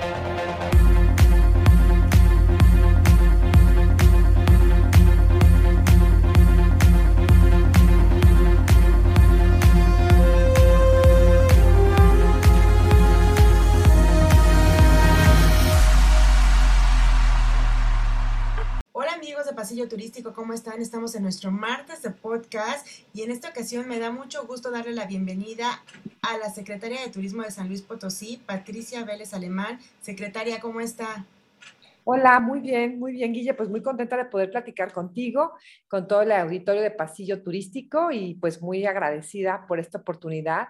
Turístico, ¿cómo están? Estamos en nuestro martes de podcast y en esta ocasión me da mucho gusto darle la bienvenida a la secretaria de Turismo de San Luis Potosí, Patricia Vélez Alemán. Secretaria, ¿cómo está? Hola, muy bien, muy bien, Guille. Pues muy contenta de poder platicar contigo, con todo el auditorio de Pasillo Turístico y pues muy agradecida por esta oportunidad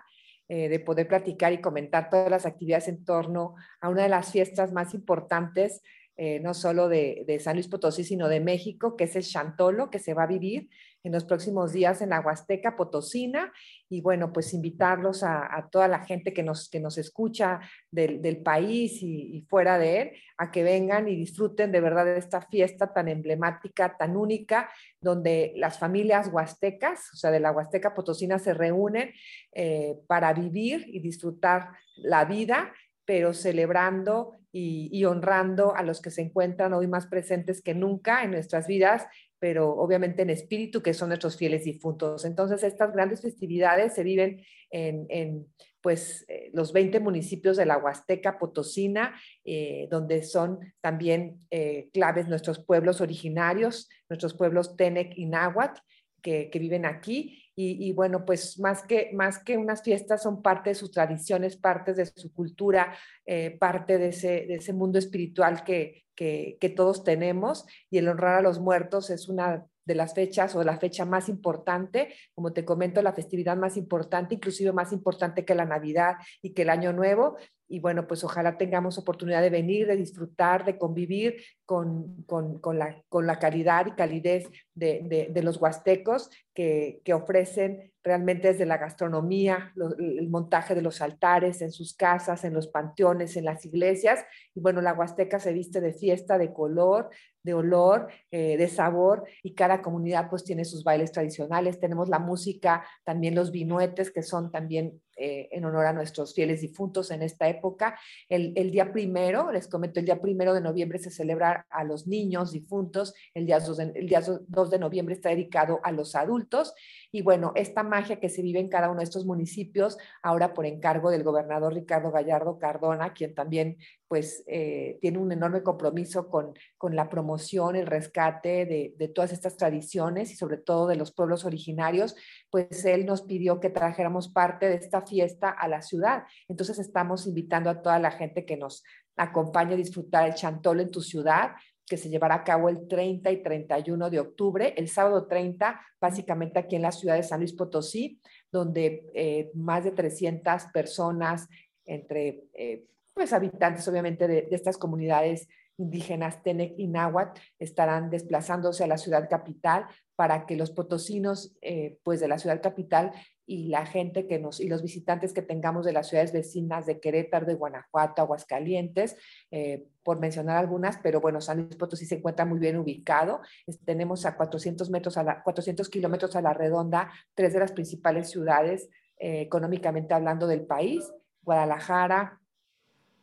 eh, de poder platicar y comentar todas las actividades en torno a una de las fiestas más importantes eh, no solo de, San Luis Potosí, sino de México, que es el Chantolo, que se va a vivir en los próximos días en la Huasteca Potosina. Y bueno, pues invitarlos a, toda la gente que nos, que nos escucha del, país y, fuera de él, a que vengan y disfruten de verdad de esta fiesta tan emblemática, tan única, donde las familias huastecas, o sea, de la Huasteca Potosina, se reúnen eh, para vivir y disfrutar la vida pero celebrando y, honrando a los que se encuentran hoy más presentes que nunca en nuestras vidas, pero obviamente en espíritu, que son nuestros fieles difuntos. Entonces, estas grandes festividades se viven en, pues, eh, los 20 municipios de la Huasteca Potosina, eh, donde son también eh, claves nuestros pueblos originarios, nuestros pueblos Tenec y Náhuatl, que, viven aquí y, bueno, pues más que, más que unas fiestas son parte de sus tradiciones, parte de su cultura, eh, parte de ese, de ese, mundo espiritual que, que, todos tenemos y el honrar a los muertos es una de las fechas o la fecha más importante, como te comento, la festividad más importante, inclusive más importante que la Navidad y que el Año Nuevo. Y bueno, pues ojalá tengamos oportunidad de venir, de disfrutar, de convivir con, con, con, la, con la, calidad y calidez de, de, los huastecos que, que, ofrecen realmente desde la gastronomía, el montaje de los altares en sus casas, en los panteones, en las iglesias. Y bueno, la huasteca se viste de fiesta, de color, de olor, eh, de sabor, y cada comunidad pues tiene sus bailes tradicionales. Tenemos la música, también los vinuetes, que son también eh, en honor a nuestros fieles difuntos en esta época. El, el, día primero, les comento, el día primero de noviembre se celebra a los niños difuntos, el día, 2 de, el día 2 de noviembre está dedicado a los adultos, y bueno, esta magia que se vive en cada uno de estos municipios, ahora por encargo del gobernador Ricardo Gallardo Cardona, quien también pues eh, tiene un enorme compromiso con, con la promoción, el rescate de, de, todas estas tradiciones y sobre todo de los pueblos originarios, pues él nos pidió que trajéramos parte de esta fiesta a la ciudad. Entonces estamos invitando a toda la gente que nos acompañe a disfrutar el chantol en tu ciudad que se llevará a cabo el 30 y 31 de octubre, el sábado 30, básicamente aquí en la ciudad de San Luis Potosí, donde eh, más de 300 personas, entre eh, pues, habitantes obviamente de, estas comunidades indígenas Tenec y Náhuatl, estarán desplazándose a la ciudad capital para que los potosinos eh, pues de la ciudad capital y la gente que nos y los visitantes que tengamos de las ciudades vecinas de Querétaro, de Guanajuato, Aguascalientes, eh, por mencionar algunas, pero bueno, San Luis Potosí se encuentra muy bien ubicado. tenemos a 400 metros a la, 400 kilómetros a la redonda tres de las principales ciudades eh, económicamente hablando del país, Guadalajara,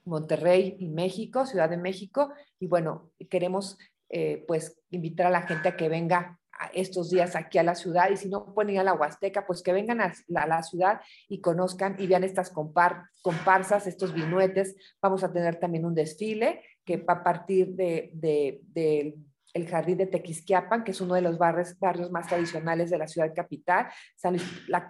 Monterrey y México, Ciudad de México. Y bueno, queremos eh, pues invitar a la gente a que venga estos días aquí a la ciudad y si no pueden ir a la Huasteca, pues que vengan a la, ciudad y conozcan y vean estas comparsas, estos vinuetes. Vamos a tener también un desfile que va a partir de, de, el jardín de Tequisquiapan, que es uno de los barrios, barrios más tradicionales de la ciudad capital.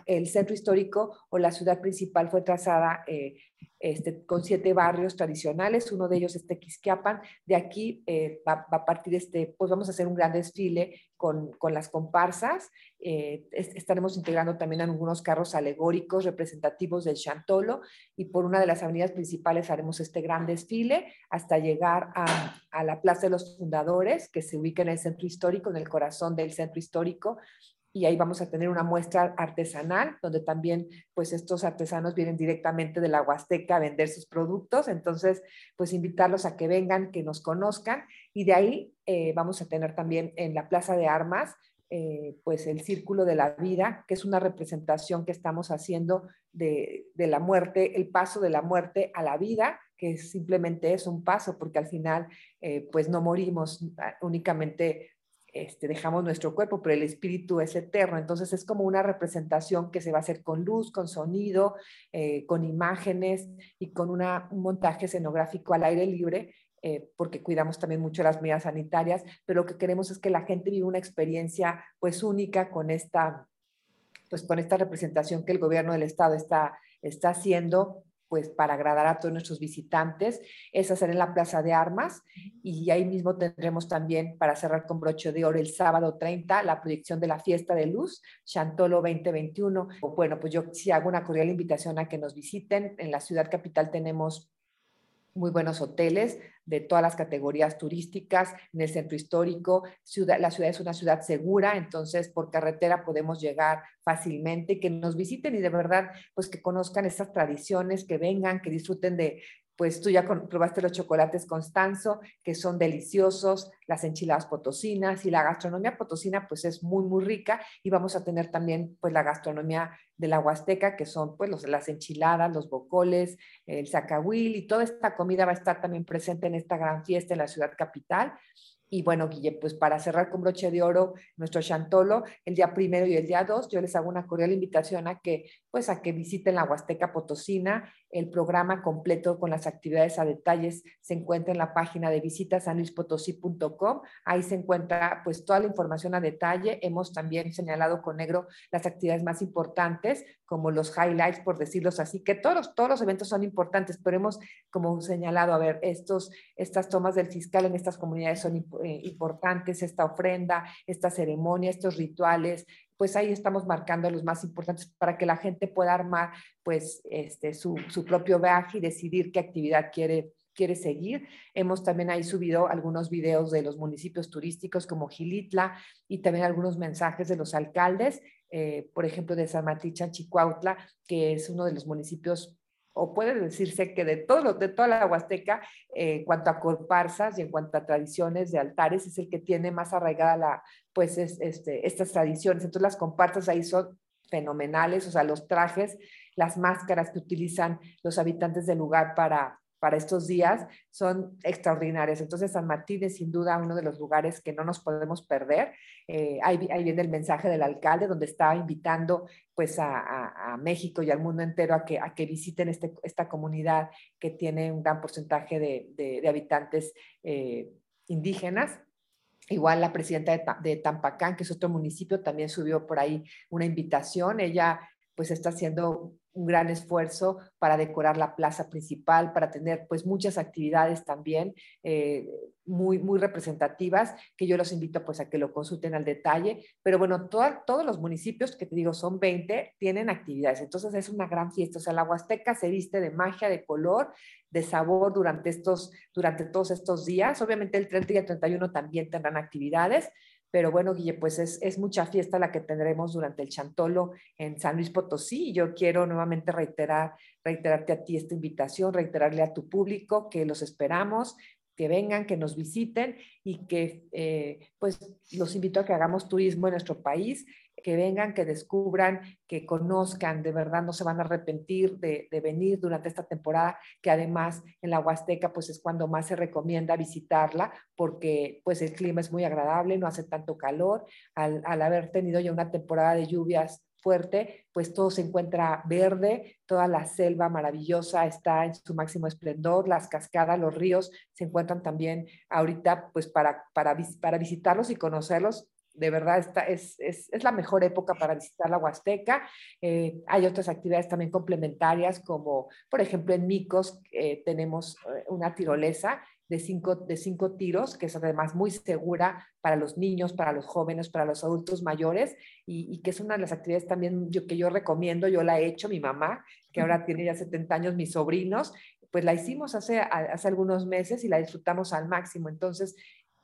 el centro histórico o la ciudad principal fue trazada eh, este, con siete barrios tradicionales, uno de ellos es Tequisquiapan. De aquí eh, va, a partir, este, pues vamos a hacer un gran desfile con, con las comparsas. Eh, estaremos integrando también algunos carros alegóricos representativos del Chantolo y por una de las avenidas principales haremos este gran desfile hasta llegar a, a la Plaza de los Fundadores, que se ubica en el centro histórico, en el corazón del centro histórico, y ahí vamos a tener una muestra artesanal, donde también pues estos artesanos vienen directamente de la Huasteca a vender sus productos, entonces pues invitarlos a que vengan, que nos conozcan y de ahí eh, vamos a tener también en la Plaza de Armas eh, pues el Círculo de la Vida, que es una representación que estamos haciendo de, de, la muerte, el paso de la muerte a la vida, que simplemente es un paso, porque al final eh, pues no morimos únicamente este, dejamos nuestro cuerpo, pero el espíritu es eterno. Entonces es como una representación que se va a hacer con luz, con sonido, eh, con imágenes y con un montaje escenográfico al aire libre, eh, porque cuidamos también mucho las medidas sanitarias, pero lo que queremos es que la gente viva una experiencia pues única con esta, pues con esta representación que el gobierno del estado está, está haciendo pues para agradar a todos nuestros visitantes, es hacer en la Plaza de Armas y ahí mismo tendremos también para cerrar con broche de oro el sábado 30 la proyección de la fiesta de luz Chantolo 2021. Bueno, pues yo sí hago una cordial invitación a que nos visiten. En la ciudad capital tenemos muy buenos hoteles de todas las categorías turísticas en el centro histórico. Ciudad, la ciudad es una ciudad segura, entonces por carretera podemos llegar fácilmente, que nos visiten y de verdad, pues que conozcan estas tradiciones, que vengan, que disfruten de, pues tú ya probaste los chocolates Constanzo, que son deliciosos, las enchiladas potosinas y la gastronomía potosina pues es muy, muy rica y vamos a tener también pues la gastronomía de la Huasteca, que son pues los, las enchiladas, los bocoles, el zacahuil y toda esta comida va a estar también presente en esta gran fiesta en la ciudad capital. Y bueno, Guille, pues para cerrar con broche de oro nuestro Chantolo, el día primero y el día dos, yo les hago una cordial invitación a que, pues a que visiten la Huasteca Potosina. El programa completo con las actividades a detalles se encuentra en la página de visitasanluispotosí.com. Ahí se encuentra pues toda la información a detalle. Hemos también señalado con negro las actividades más importantes, como los highlights, por decirlos así, que todos, todos los eventos son importantes, pero hemos como señalado, a ver, estos, estas tomas del fiscal en estas comunidades son eh, importantes, esta ofrenda, esta ceremonia, estos rituales, pues ahí estamos marcando los más importantes para que la gente pueda armar pues este, su, su propio viaje y decidir qué actividad quiere quiere seguir. Hemos también ahí subido algunos videos de los municipios turísticos como Gilitla y también algunos mensajes de los alcaldes, eh, por ejemplo, de San Chicuautla, que es uno de los municipios o puede decirse que de, todo, de toda la Huasteca, eh, en cuanto a comparsas y en cuanto a tradiciones de altares, es el que tiene más arraigada la, pues este, estas tradiciones. Entonces las comparsas ahí son fenomenales, o sea, los trajes, las máscaras que utilizan los habitantes del lugar para, para estos días son extraordinarias. Entonces, San Martín es sin duda uno de los lugares que no nos podemos perder. Eh, ahí, viene el mensaje del alcalde, donde está invitando pues a, México y al mundo entero a que, a que visiten este, esta comunidad que tiene un gran porcentaje de, habitantes eh, indígenas. Igual la presidenta de, Tampacán, que es otro municipio, también subió por ahí una invitación. Ella pues está haciendo un gran esfuerzo para decorar la plaza principal, para tener pues muchas actividades también eh, muy, muy representativas, que yo los invito pues a que lo consulten al detalle. Pero bueno, todos los municipios, que te digo son 20, tienen actividades. Entonces es una gran fiesta. O sea, la Huasteca se viste de magia, de color, de sabor durante, estos, durante todos estos días. Obviamente el 30 y el 31 también tendrán actividades, pero bueno, Guille, pues es, mucha fiesta la que tendremos durante el Chantolo en San Luis Potosí. Yo quiero nuevamente reiterar, reiterarte a ti esta invitación, reiterarle a tu público que los esperamos, que vengan, que nos visiten y que eh, pues los invito a que hagamos turismo en nuestro país que vengan, que descubran, que conozcan, de verdad no se van a arrepentir de, venir durante esta temporada, que además en la Huasteca pues es cuando más se recomienda visitarla porque pues el clima es muy agradable, no hace tanto calor, al, al haber tenido ya una temporada de lluvias fuerte, pues todo se encuentra verde, toda la selva maravillosa está en su máximo esplendor, las cascadas, los ríos se encuentran también ahorita pues para, para, para visitarlos y conocerlos de verdad esta es, es, es, la mejor época para visitar la Huasteca. Eh, hay otras actividades también complementarias, como por ejemplo en Micos eh, tenemos eh, una tirolesa de cinco, de cinco tiros, que es además muy segura para los niños, para los jóvenes, para los adultos mayores, y, y, que es una de las actividades también yo, que yo recomiendo, yo la he hecho, mi mamá, que ahora tiene ya 70 años, mis sobrinos, pues la hicimos hace, hace algunos meses y la disfrutamos al máximo. Entonces,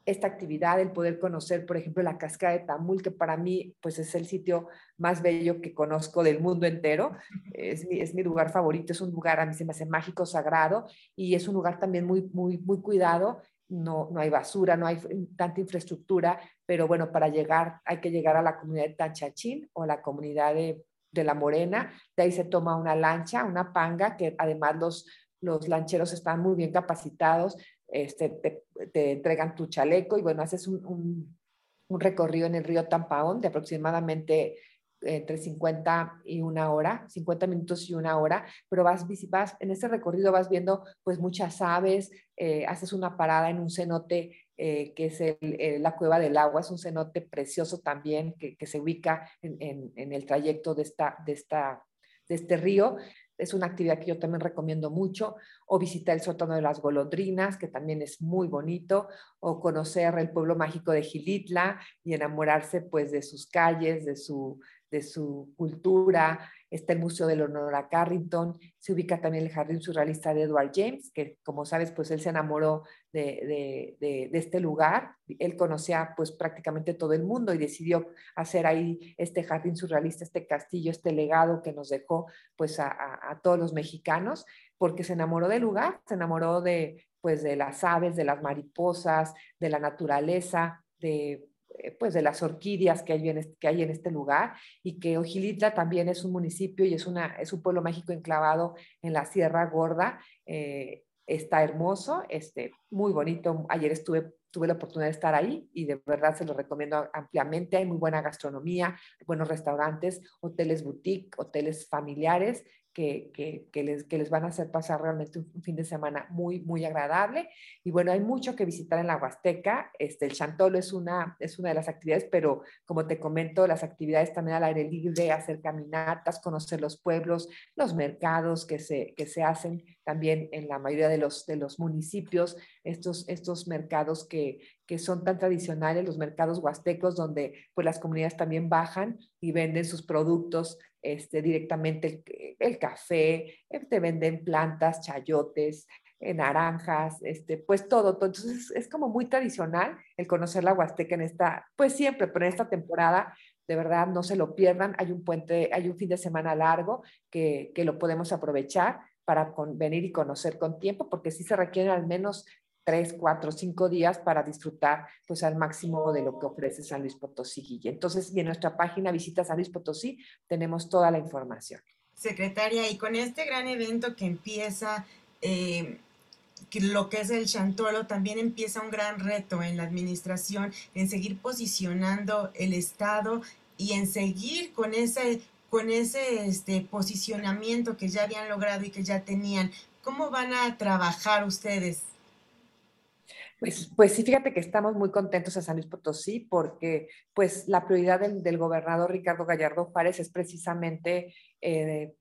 esta actividad, el poder conocer, por ejemplo, la cascada de Tamul, que para mí pues es el sitio más bello que conozco del mundo entero. Es mi, es mi lugar favorito, es un lugar a mí se me hace mágico, sagrado y es un lugar también muy, muy, muy cuidado. No, no hay basura, no hay tanta infraestructura, pero bueno, para llegar hay que llegar a la comunidad de Tanchachín o la comunidad de, de La Morena. De ahí se toma una lancha, una panga, que además los, los lancheros están muy bien capacitados, este, te, entregan tu chaleco y bueno, haces un, recorrido en el río Tampaón de aproximadamente entre 50 y una hora, 50 minutos y una hora, pero vas, vas en ese recorrido vas viendo pues muchas aves, eh, haces una parada en un cenote eh, que es la cueva del agua, es un cenote precioso también que, se ubica en, en, en, el trayecto de, esta, de, esta, de este río es una actividad que yo también recomiendo mucho, o visitar el sótano de las golondrinas, que también es muy bonito, o conocer el pueblo mágico de Gilitla y enamorarse pues de sus calles, de su, de su cultura, está el Museo del Honor Carrington, se ubica también el Jardín Surrealista de Edward James, que como sabes, pues él se enamoró de, de, de, este lugar, él conocía pues prácticamente todo el mundo y decidió hacer ahí este Jardín Surrealista, este castillo, este legado que nos dejó pues a, a, todos los mexicanos, porque se enamoró del lugar, se enamoró de pues de las aves, de las mariposas, de la naturaleza, de pues de las orquídeas que hay, en este, que hay en este lugar y que Ojilitla también es un municipio y es, una, es un pueblo mágico enclavado en la Sierra Gorda. Eh, está hermoso, este, muy bonito. Ayer estuve, tuve la oportunidad de estar ahí y de verdad se lo recomiendo ampliamente. Hay muy buena gastronomía, buenos restaurantes, hoteles boutique, hoteles familiares que, les van a hacer pasar realmente un, fin de semana muy, muy agradable. Y bueno, hay mucho que visitar en la Huasteca. Este, el Chantolo es una, es una de las actividades, pero como te comento, las actividades también al aire libre, hacer caminatas, conocer los pueblos, los mercados que se, que se hacen también en la mayoría de los, de los municipios, estos, estos mercados que, que son tan tradicionales, los mercados huastecos, donde pues las comunidades también bajan y venden sus productos este, directamente el, café, eh, te venden plantas, chayotes, eh, naranjas, este, pues todo, Entonces es como muy tradicional el conocer la Huasteca en esta, pues siempre, pero en esta temporada, de verdad no se lo pierdan. Hay un puente, hay un fin de semana largo que, que lo podemos aprovechar para venir y conocer con tiempo, porque sí se requieren al menos tres, cuatro, cinco días para disfrutar pues al máximo de lo que ofrece San Luis Potosí, Guille. Entonces, y en nuestra página Visita San Luis Potosí tenemos toda la información. Secretaria, y con este gran evento que empieza, eh, lo que es el Chantolo, también empieza un gran reto en la administración, en seguir posicionando el Estado y en seguir con ese con ese este, posicionamiento que ya habían logrado y que ya tenían. ¿Cómo van a trabajar ustedes? Pues, pues sí, fíjate que estamos muy contentos a San Luis Potosí porque pues la prioridad del, gobernador Ricardo Gallardo Juárez es precisamente eh,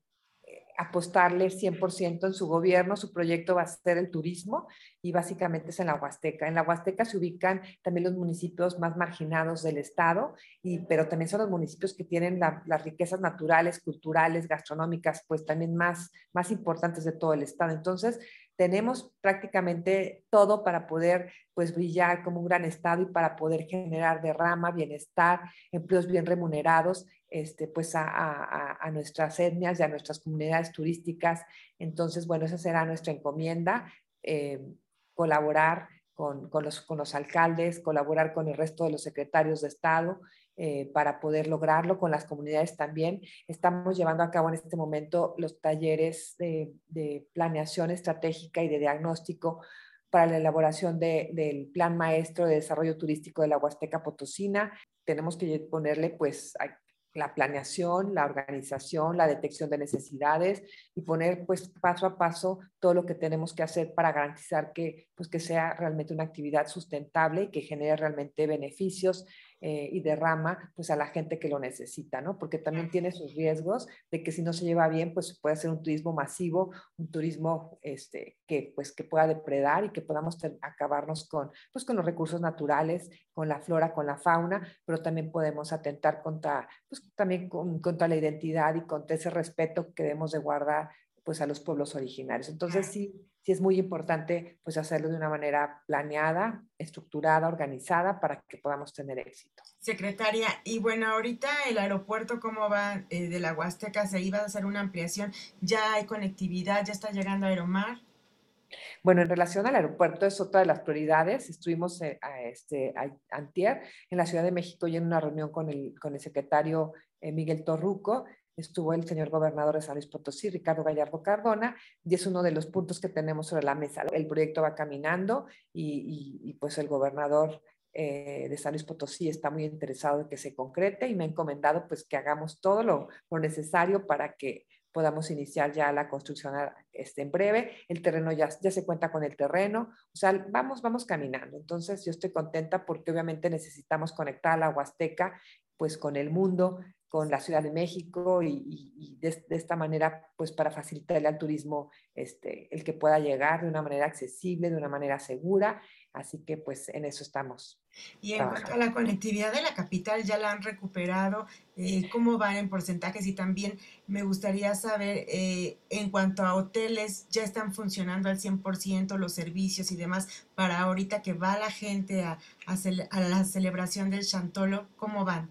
apostarle 100% en su gobierno. Su proyecto va a ser el turismo y básicamente es en la Huasteca. En la Huasteca se ubican también los municipios más marginados del estado, y, pero también son los municipios que tienen las riquezas naturales, culturales, gastronómicas, pues también más, más importantes de todo el estado. Entonces, tenemos prácticamente todo para poder pues brillar como un gran estado y para poder generar derrama, bienestar, empleos bien remunerados, este, pues a, a, a, nuestras etnias y a nuestras comunidades turísticas. Entonces, bueno, esa será nuestra encomienda, eh, colaborar con, con, los, con los alcaldes, colaborar con el resto de los secretarios de Estado eh, para poder lograrlo, con las comunidades también. Estamos llevando a cabo en este momento los talleres de, planeación estratégica y de diagnóstico para la elaboración del plan maestro de desarrollo turístico de la Huasteca Potosina. Tenemos que ponerle pues la planeación, la organización, la detección de necesidades y poner pues paso a paso todo lo que tenemos que hacer para garantizar que pues que sea realmente una actividad sustentable y que genere realmente beneficios eh, y derrama pues a la gente que lo necesita, ¿no? Porque también tiene sus riesgos de que si no se lleva bien, pues puede ser un turismo masivo, un turismo este, que pues que pueda depredar y que podamos acabarnos con, pues, con los recursos naturales, con la flora, con la fauna, pero también podemos atentar contra, pues también contra la identidad y contra ese respeto que debemos de guardar pues a los pueblos originarios. Entonces sí, sí es muy importante pues hacerlo de una manera planeada, estructurada, organizada para que podamos tener éxito. Secretaria, y bueno, ahorita el aeropuerto, ¿cómo va eh, de la Huasteca? ¿Se iba a hacer una ampliación? ¿Ya hay conectividad? ¿Ya está llegando a Aeromar? Bueno, en relación al aeropuerto es otra de las prioridades. Estuvimos eh, a este, antier en la Ciudad de México y en una reunión con el, con el secretario eh, Miguel Torruco estuvo el señor gobernador de San Luis Potosí, Ricardo Gallardo Cardona, y es uno de los puntos que tenemos sobre la mesa. El proyecto va caminando y, pues el gobernador eh, de San Luis Potosí está muy interesado en que se concrete y me ha encomendado pues que hagamos todo lo, lo necesario para que podamos iniciar ya la construcción este, en breve. El terreno ya, ya se cuenta con el terreno, o sea, vamos, vamos caminando. Entonces, yo estoy contenta porque obviamente necesitamos conectar a la Huasteca pues con el mundo, con la Ciudad de México y, de, esta manera, pues para facilitarle al turismo este, el que pueda llegar de una manera accesible, de una manera segura. Así que pues en eso estamos. Y en cuanto a la conectividad de la capital, ¿ya la han recuperado? Eh, ¿Cómo van en porcentajes? Y también me gustaría saber, eh, en cuanto a hoteles, ¿ya están funcionando al 100% los servicios y demás para ahorita que va la gente a, a la celebración del Chantolo? ¿Cómo van?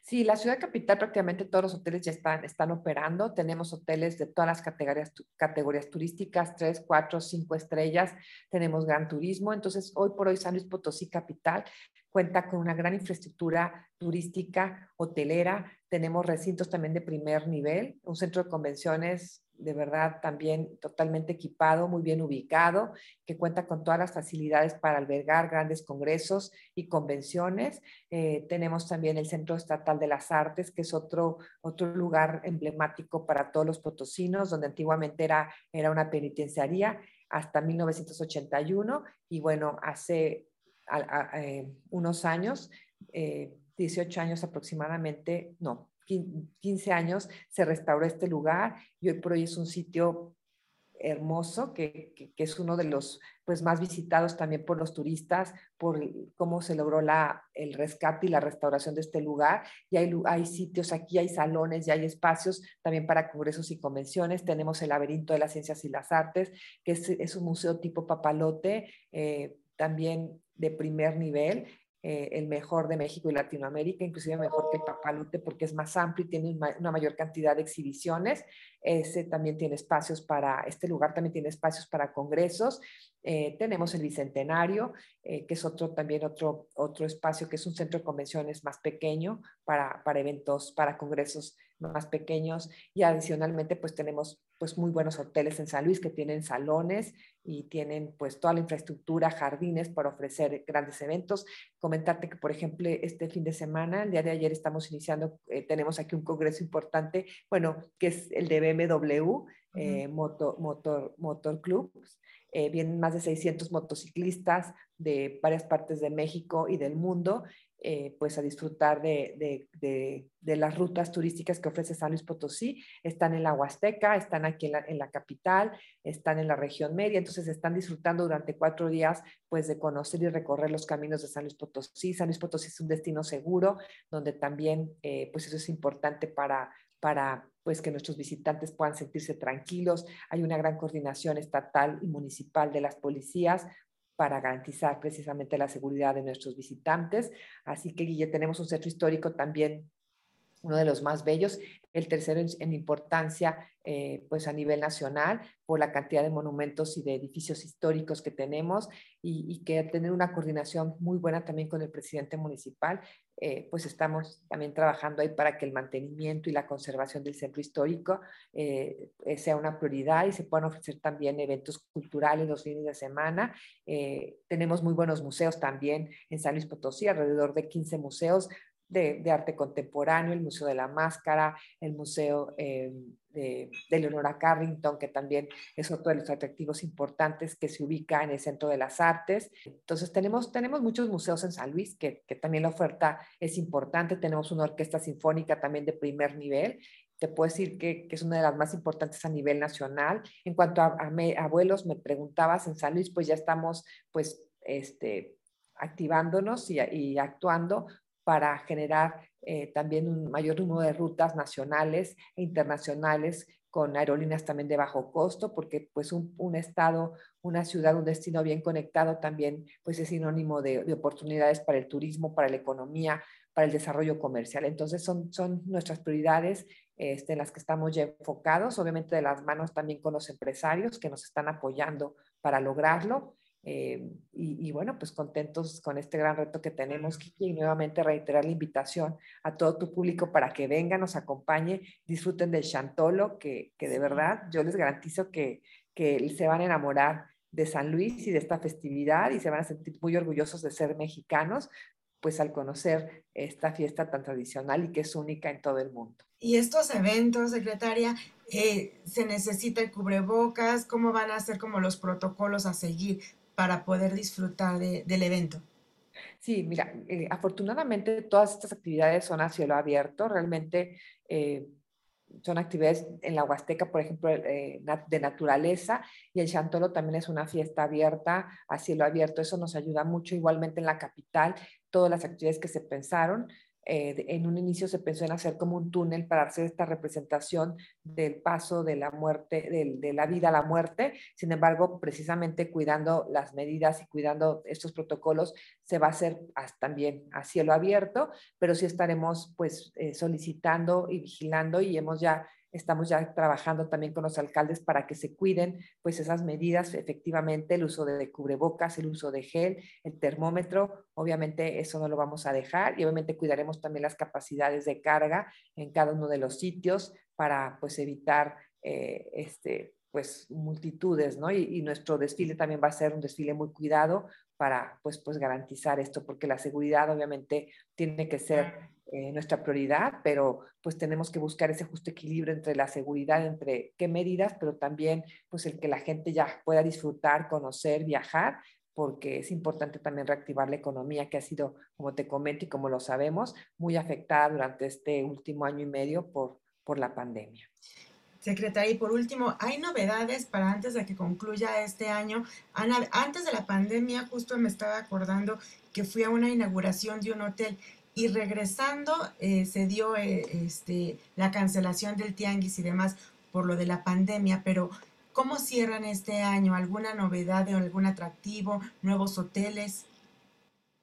Sí, la ciudad capital prácticamente todos los hoteles ya están, están operando. Tenemos hoteles de todas las categorías, categorías turísticas, tres, cuatro, cinco estrellas. Tenemos gran turismo. Entonces, hoy por hoy San Luis Potosí Capital cuenta con una gran infraestructura turística, hotelera. Tenemos recintos también de primer nivel, un centro de convenciones de verdad también totalmente equipado, muy bien ubicado, que cuenta con todas las facilidades para albergar grandes congresos y convenciones. Eh, tenemos también el Centro Estatal de las Artes, que es otro, otro lugar emblemático para todos los potosinos, donde antiguamente era, era una penitenciaría hasta 1981 y bueno, hace eh, unos años, 18 eh, años aproximadamente, no, 15 años se restauró este lugar y hoy por hoy es un sitio hermoso que, que, es uno de los pues más visitados también por los turistas por cómo se logró la, el rescate y la restauración de este lugar. Y hay, hay sitios aquí hay salones y hay espacios también para congresos y convenciones. Tenemos el laberinto de las ciencias y las artes que es, es un museo tipo papalote eh, también de primer nivel eh, el mejor de México y Latinoamérica, inclusive mejor que el Papalote porque es más amplio y tiene una mayor cantidad de exhibiciones. Ese también tiene espacios para, este lugar también tiene espacios para congresos. Eh, tenemos el Bicentenario, eh, que es otro también otro, otro espacio que es un centro de convenciones más pequeño para, para eventos, para congresos más pequeños y adicionalmente pues tenemos pues muy buenos hoteles en San Luis que tienen salones y tienen pues toda la infraestructura, jardines para ofrecer grandes eventos. Comentarte que por ejemplo este fin de semana, el día de ayer estamos iniciando, eh, tenemos aquí un congreso importante, bueno, que es el de BMW, eh, Motor, Motor, Motor Clubs. Eh, vienen más de 600 motociclistas de varias partes de México y del mundo eh, pues a disfrutar de, las rutas turísticas que ofrece San Luis Potosí. Están en la Huasteca, están aquí en la, capital, están en la región media, entonces están disfrutando durante cuatro días pues de conocer y recorrer los caminos de San Luis Potosí. San Luis Potosí es un destino seguro, donde también eh, pues eso es importante para, para pues que nuestros visitantes puedan sentirse tranquilos. Hay una gran coordinación estatal y municipal de las policías para garantizar precisamente la seguridad de nuestros visitantes. Así que, Guille, tenemos un centro histórico también, uno de los más bellos, el tercero en, importancia eh, pues a nivel nacional por la cantidad de monumentos y de edificios históricos que tenemos y, que tener una coordinación muy buena también con el presidente municipal eh, pues estamos también trabajando ahí para que el mantenimiento y la conservación del centro histórico eh, sea una prioridad y se puedan ofrecer también eventos culturales los fines de semana. tenemos muy buenos museos también en San Luis Potosí, alrededor de 15 museos de, arte contemporáneo, el Museo de la Máscara, el Museo eh, de, Leonora Carrington, que también es otro de los atractivos importantes que se ubica en el Centro de las Artes. Entonces tenemos, tenemos muchos museos en San Luis, que, también la oferta es importante. Tenemos una orquesta sinfónica también de primer nivel. Te puedo decir que, es una de las más importantes a nivel nacional. En cuanto a, abuelos, me preguntabas, en San Luis pues ya estamos pues este, activándonos y actuando para generar eh, también un mayor número de rutas nacionales e internacionales con aerolíneas también de bajo costo, porque pues un, estado, una ciudad, un destino bien conectado también pues es sinónimo de, de, oportunidades para el turismo, para la economía, para el desarrollo comercial. Entonces son, son nuestras prioridades este, en las que estamos ya enfocados, obviamente de las manos también con los empresarios que nos están apoyando para lograrlo Eh, y, bueno, pues contentos con este gran reto que tenemos, y nuevamente reiterar la invitación a todo tu público para que vengan, nos acompañe, disfruten del Chantolo, que, que de verdad yo les garantizo que, que se van a enamorar de San Luis y de esta festividad y se van a sentir muy orgullosos de ser mexicanos, pues al conocer esta fiesta tan tradicional y que es única en todo el mundo. Y estos eventos, secretaria, eh, se necesita el cubrebocas, ¿cómo van a ser como los protocolos a seguir para poder disfrutar del evento? Sí, mira, eh, afortunadamente todas estas actividades son a cielo abierto, realmente eh, son actividades en la Huasteca, por ejemplo, eh, de naturaleza, y el Chantolo también es una fiesta abierta, a cielo abierto, eso nos ayuda mucho, igualmente en la capital, todas las actividades que se pensaron, eh, en un inicio se pensó en hacer como un túnel para hacer esta representación del paso de la muerte, de, la vida a la muerte. Sin embargo, precisamente cuidando las medidas y cuidando estos protocolos, se va a hacer también a cielo abierto, pero sí estaremos pues eh, solicitando y vigilando y hemos ya Estamos ya trabajando también con los alcaldes para que se cuiden pues esas medidas, efectivamente, el uso de cubrebocas, el uso de gel, el termómetro, obviamente eso no lo vamos a dejar y obviamente cuidaremos también las capacidades de carga en cada uno de los sitios para pues evitar eh, este, pues multitudes, ¿no? Y, y, nuestro desfile también va a ser un desfile muy cuidado para pues, pues garantizar esto, porque la seguridad obviamente tiene que ser eh, nuestra prioridad, pero pues tenemos que buscar ese justo equilibrio entre la seguridad, entre qué medidas, pero también pues el que la gente ya pueda disfrutar, conocer, viajar, porque es importante también reactivar la economía que ha sido, como te comento y como lo sabemos, muy afectada durante este último año y medio por, por la pandemia. Secretaria, y por último, ¿hay novedades para antes de que concluya este año? Ana, antes de la pandemia, justo me estaba acordando que fui a una inauguración de un hotel y regresando eh, se dio eh, este, la cancelación del tianguis y demás por lo de la pandemia, pero ¿cómo cierran este año? ¿Alguna novedad o algún atractivo? ¿Nuevos hoteles?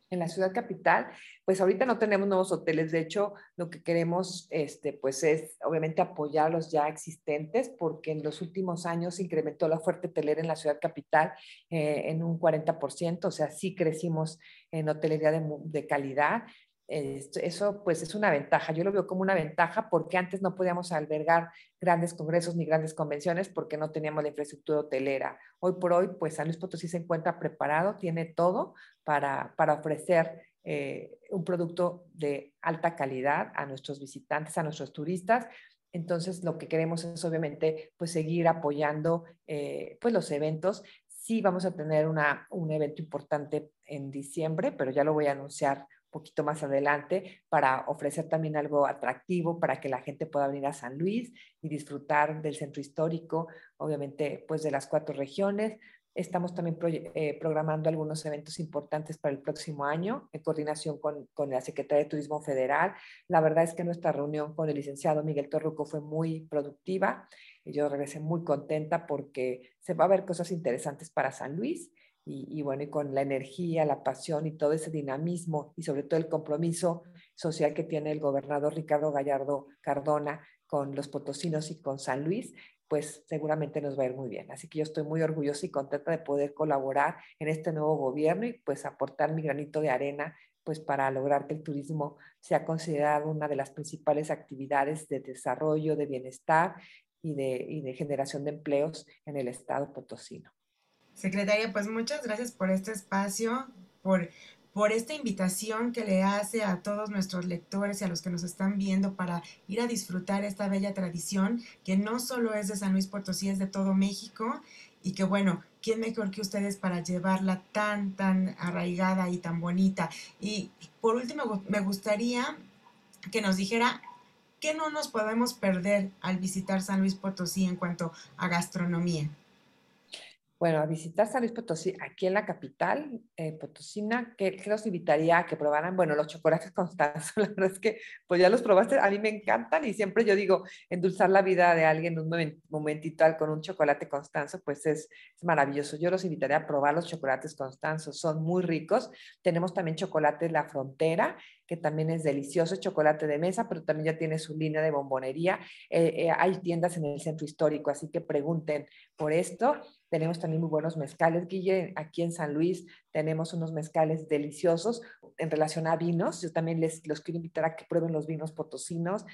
En la ciudad capital, pues ahorita no tenemos nuevos hoteles, de hecho lo que queremos este, pues es obviamente apoyar los ya existentes porque en los últimos años se incrementó la oferta hotelera en la ciudad capital eh, en un 40%, o sea, sí crecimos en hotelería de calidad, eso pues es una ventaja. Yo lo veo como una ventaja porque antes no podíamos albergar grandes congresos ni grandes convenciones porque no teníamos la infraestructura hotelera. Hoy por hoy, pues San Luis Potosí se encuentra preparado, tiene todo para, para ofrecer eh, un producto de alta calidad a nuestros visitantes, a nuestros turistas. Entonces, lo que queremos es obviamente pues seguir apoyando eh, pues los eventos. Sí vamos a tener una, un evento importante en diciembre, pero ya lo voy a anunciar poquito más adelante para ofrecer también algo atractivo para que la gente pueda venir a San Luis y disfrutar del centro histórico, obviamente pues de las cuatro regiones. Estamos también eh, programando algunos eventos importantes para el próximo año en coordinación con, con, la Secretaría de Turismo Federal. La verdad es que nuestra reunión con el licenciado Miguel Torruco fue muy productiva yo regresé muy contenta porque se va a ver cosas interesantes para San Luis y, bueno, y con la energía, la pasión y todo ese dinamismo y sobre todo el compromiso social que tiene el gobernador Ricardo Gallardo Cardona con los potosinos y con San Luis, pues seguramente nos va a ir muy bien. Así que yo estoy muy orgullosa y contenta de poder colaborar en este nuevo gobierno y pues aportar mi granito de arena pues para lograr que el turismo sea considerado una de las principales actividades de desarrollo, de bienestar y de, y de generación de empleos en el estado potosino. Secretaria, pues muchas gracias por este espacio, por, por esta invitación que le hace a todos nuestros lectores y a los que nos están viendo para ir a disfrutar esta bella tradición que no solo es de San Luis Potosí, es de todo México y que bueno, ¿quién mejor que ustedes para llevarla tan, tan arraigada y tan bonita? Y por último, me gustaría que nos dijera qué no nos podemos perder al visitar San Luis Potosí en cuanto a gastronomía. Bueno, a visitar San Luis Potosí, aquí en la capital eh, potosina, que, los invitaría a que probaran, bueno, los chocolates Constanzo, la verdad es que pues ya los probaste, a mí me encantan y siempre yo digo, endulzar la vida de alguien un momentito con un chocolate Constanzo, pues es, es, maravilloso. Yo los invitaría a probar los chocolates Constanzo, son muy ricos. Tenemos también chocolate La Frontera, que también es delicioso, chocolate de mesa, pero también ya tiene su línea de bombonería. Eh, eh, hay tiendas en el centro histórico, así que pregunten por esto. Tenemos también muy buenos mezcales, Guille. Aquí en San Luis tenemos unos mezcales deliciosos en relación a vinos. Yo también les los quiero invitar a que prueben los vinos potosinos.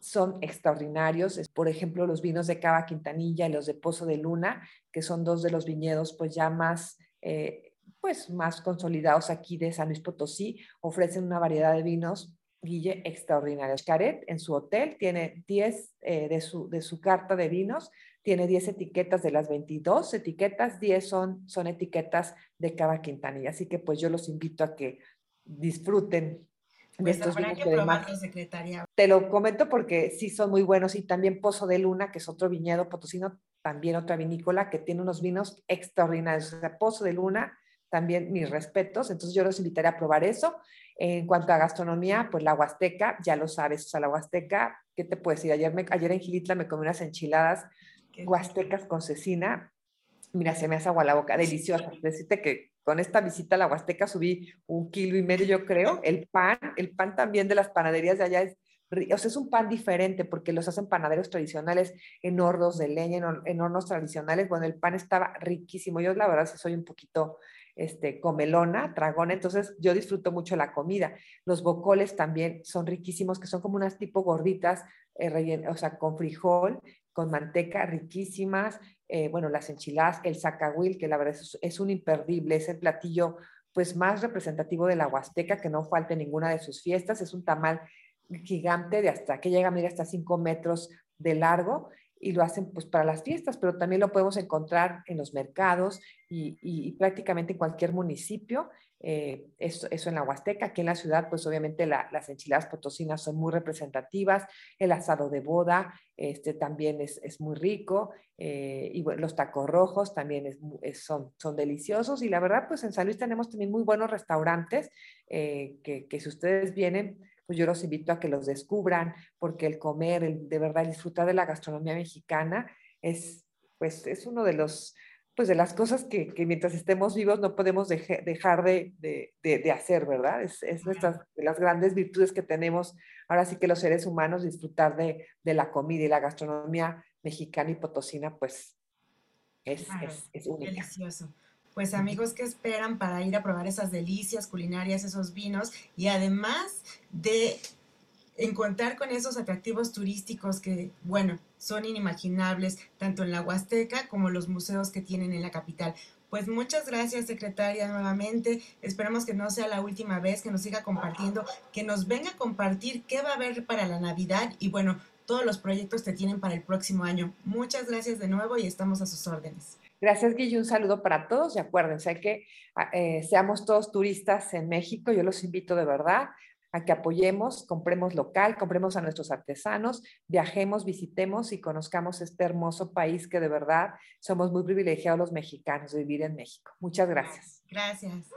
Son extraordinarios. Por ejemplo, los vinos de Cava Quintanilla y los de Pozo de Luna, que son dos de los viñedos pues ya más... Eh, pues más consolidados aquí de San Luis Potosí, ofrecen una variedad de vinos Guille, extraordinario. Caret en su hotel tiene 10 eh, de, su, de su carta de vinos, tiene 10 etiquetas de las 22 etiquetas, 10 son, son etiquetas de Cava Quintanilla. Así que pues yo los invito a que disfruten de pues estos vinos. Que secretaria. Te lo comento porque sí son muy buenos y también Pozo de Luna, que es otro viñedo potosino, también otra vinícola que tiene unos vinos extraordinarios. O sea, Pozo de Luna, también mis respetos. Entonces yo los invitaré a probar eso. En cuanto a gastronomía, pues la Huasteca, ya lo sabes, o sea, la Huasteca, ¿qué te puedo decir? Ayer, me, ayer en Gilitla me comí unas enchiladas huastecas con cecina. Mira, se me hace agua la boca, deliciosa. Decirte que con esta visita a la Huasteca subí un kilo y medio, yo creo. El pan, el pan también de las panaderías de allá es, o sea, es un pan diferente porque los hacen panaderos tradicionales en hornos de leña, en, en hornos tradicionales. Bueno, el pan estaba riquísimo. Yo la verdad soy un poquito este, comelona, tragona, entonces yo disfruto mucho la comida. Los bocoles también son riquísimos, que son como unas tipo gorditas, eh, o sea, con frijol, con manteca, riquísimas. Eh, bueno, las enchiladas, el zacahuil, que la verdad es, un imperdible, es el platillo pues más representativo de la Huasteca, que no falte ninguna de sus fiestas. Es un tamal gigante de hasta que llega, mira, hasta 5 metros de largo y lo hacen pues para las fiestas, pero también lo podemos encontrar en los mercados y, prácticamente en cualquier municipio. Eh, eso, en la Huasteca, aquí en la ciudad, pues obviamente las enchiladas potosinas son muy representativas, el asado de boda este, también es, es muy rico, eh, y los tacos rojos también es, son, son deliciosos, y la verdad, pues en San Luis tenemos también muy buenos restaurantes eh, que, si ustedes vienen, pues yo los invito a que los descubran, porque el comer, el, de verdad, disfrutar de la gastronomía mexicana es, pues, es uno de los, pues, de las cosas que, que mientras estemos vivos no podemos dejar de, de, de, hacer, ¿verdad? Es, es nuestras, de las grandes virtudes que tenemos ahora sí que los seres humanos, disfrutar de, la comida y la gastronomía mexicana y potosina, pues, es, es, es única. Delicioso pues amigos que esperan para ir a probar esas delicias culinarias, esos vinos y además de encontrar con esos atractivos turísticos que, bueno, son inimaginables tanto en la Huasteca como los museos que tienen en la capital. Pues muchas gracias, secretaria, nuevamente. Esperamos que no sea la última vez, que nos siga compartiendo, que nos venga a compartir qué va a haber para la Navidad y bueno, todos los proyectos que tienen para el próximo año. Muchas gracias de nuevo y estamos a sus órdenes. Gracias, Guille. Un saludo para todos y acuérdense que ah, eh, seamos todos turistas en México. Yo los invito de verdad a que apoyemos, compremos local, compremos a nuestros artesanos, viajemos, visitemos y conozcamos este hermoso país que de verdad somos muy privilegiados los mexicanos de vivir en México. Muchas gracias. Gracias.